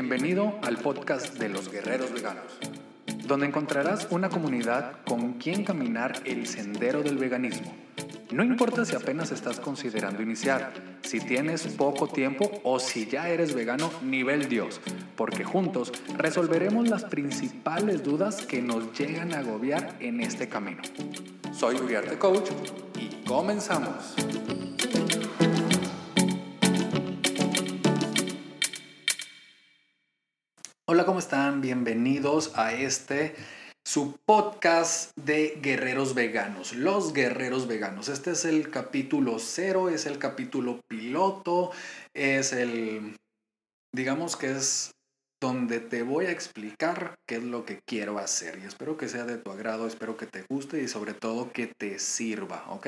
Bienvenido al podcast de los guerreros veganos, donde encontrarás una comunidad con quien caminar el sendero del veganismo. No importa si apenas estás considerando iniciar, si tienes poco tiempo o si ya eres vegano nivel Dios, porque juntos resolveremos las principales dudas que nos llegan a agobiar en este camino. Soy Uriarte Coach y comenzamos. Hola, ¿cómo están? Bienvenidos a este su podcast de guerreros veganos, los guerreros veganos. Este es el capítulo cero, es el capítulo piloto, es el, digamos que es donde te voy a explicar qué es lo que quiero hacer y espero que sea de tu agrado, espero que te guste y sobre todo que te sirva, ¿ok?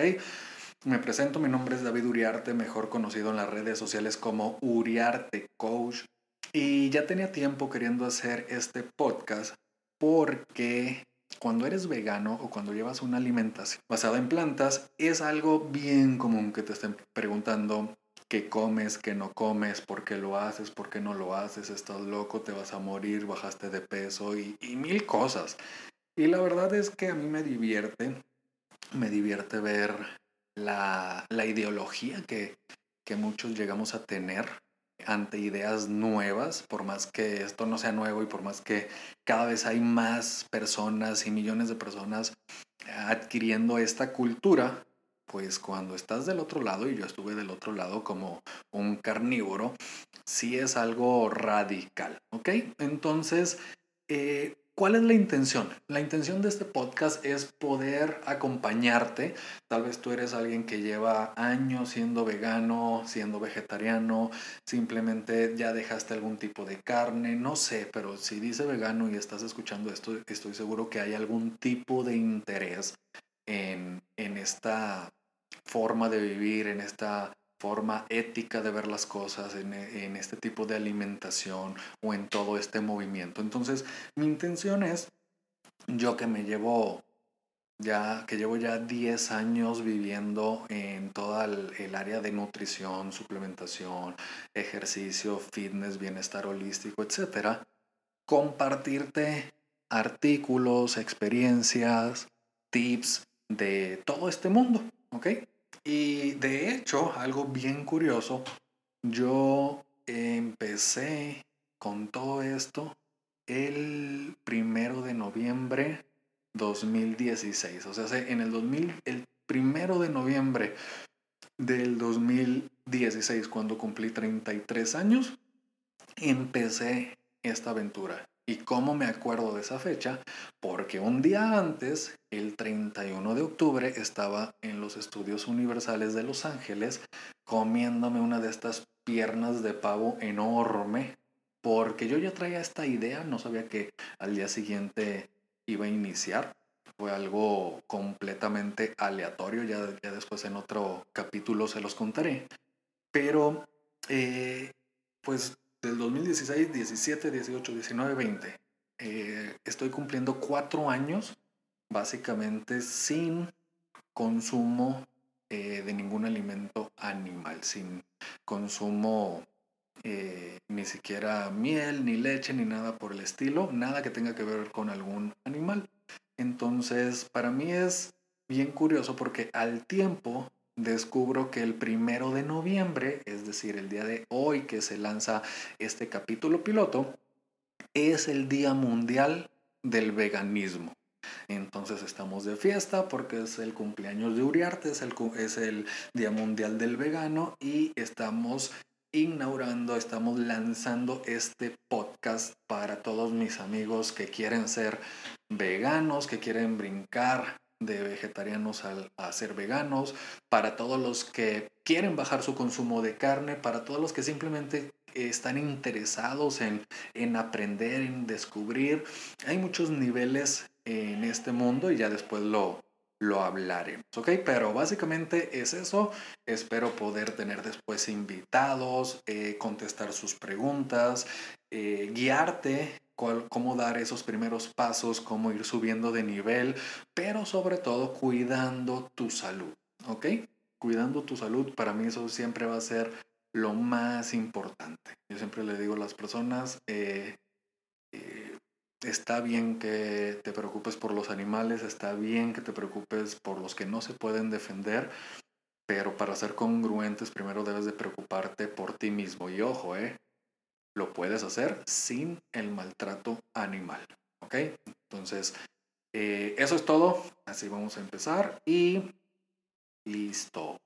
Me presento, mi nombre es David Uriarte, mejor conocido en las redes sociales como Uriarte Coach y ya tenía tiempo queriendo hacer este podcast porque cuando eres vegano o cuando llevas una alimentación basada en plantas, es algo bien común que te estén preguntando qué comes, qué no comes, por qué lo haces, por qué no lo haces, estás loco, te vas a morir, bajaste de peso y, mil cosas. Y la verdad es que a mí me divierte, me divierte ver la, ideología que, que muchos llegamos a tener ante ideas nuevas, por más que esto no sea nuevo y por más que cada vez hay más personas y millones de personas adquiriendo esta cultura, pues cuando estás del otro lado, y yo estuve del otro lado como un carnívoro, sí es algo radical, ¿ok? Entonces, eh, ¿Cuál es la intención? La intención de este podcast es poder acompañarte. Tal vez tú eres alguien que lleva años siendo vegano, siendo vegetariano, simplemente ya dejaste algún tipo de carne, no sé, pero si dice vegano y estás escuchando esto, estoy seguro que hay algún tipo de interés en, en esta forma de vivir, en esta forma ética de ver las cosas en, este tipo de alimentación o en todo este movimiento. Entonces, mi intención es, yo que me llevo ya, que llevo ya 10 años viviendo en toda el, el área de nutrición, suplementación, ejercicio, fitness, bienestar holístico, etcétera, compartirte artículos, experiencias, tips de todo este mundo, ¿ok? Y de hecho, algo bien curioso, yo empecé con todo esto el primero de noviembre 2016. O sea, en el 2000, el primero de noviembre del 2016, cuando cumplí 33 años, empecé esta aventura. ¿Y cómo me acuerdo de esa fecha? Porque un día antes, el 31 de octubre, estaba en los estudios universales de Los Ángeles comiéndome una de estas piernas de pavo enorme. Porque yo ya traía esta idea, no sabía que al día siguiente iba a iniciar. Fue algo completamente aleatorio, ya, después en otro capítulo se los contaré. Pero, eh, pues del 2016, 17, 18, 19, 20. estoy cumpliendo cuatro años básicamente sin consumo eh, de ningún alimento animal, sin consumo eh, ni siquiera miel, ni leche, ni nada por el estilo, nada que tenga que ver con algún animal. Entonces, para mí es bien curioso porque al tiempo descubro que el primero de noviembre, es decir, el día de hoy que se lanza este capítulo piloto, es el Día Mundial del Veganismo. Entonces estamos de fiesta porque es el cumpleaños de Uriarte, es el, es el Día Mundial del Vegano y estamos inaugurando, estamos lanzando este podcast para todos mis amigos que quieren ser veganos, que quieren brincar de vegetarianos a, ser veganos, para todos los que quieren bajar su consumo de carne, para todos los que simplemente están interesados en, en aprender, en descubrir. Hay muchos niveles en este mundo y ya después lo, lo hablaremos, ¿ok? Pero básicamente es eso. Espero poder tener después invitados, eh, contestar sus preguntas, eh, guiarte cómo dar esos primeros pasos, cómo ir subiendo de nivel, pero sobre todo cuidando tu salud, ¿ok? Cuidando tu salud, para mí eso siempre va a ser lo más importante. Yo siempre le digo a las personas, eh, eh, está bien que te preocupes por los animales, está bien que te preocupes por los que no se pueden defender, pero para ser congruentes primero debes de preocuparte por ti mismo. Y ojo, eh, lo puedes hacer sin el maltrato animal. ¿Ok? Entonces, eh, eso es todo. Así vamos a empezar y listo.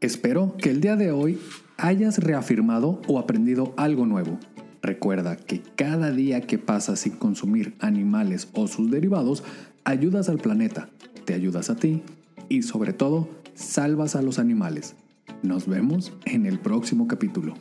Espero que el día de hoy hayas reafirmado o aprendido algo nuevo. Recuerda que cada día que pasas sin consumir animales o sus derivados, ayudas al planeta, te ayudas a ti y sobre todo, salvas a los animales. Nos vemos en el próximo capítulo.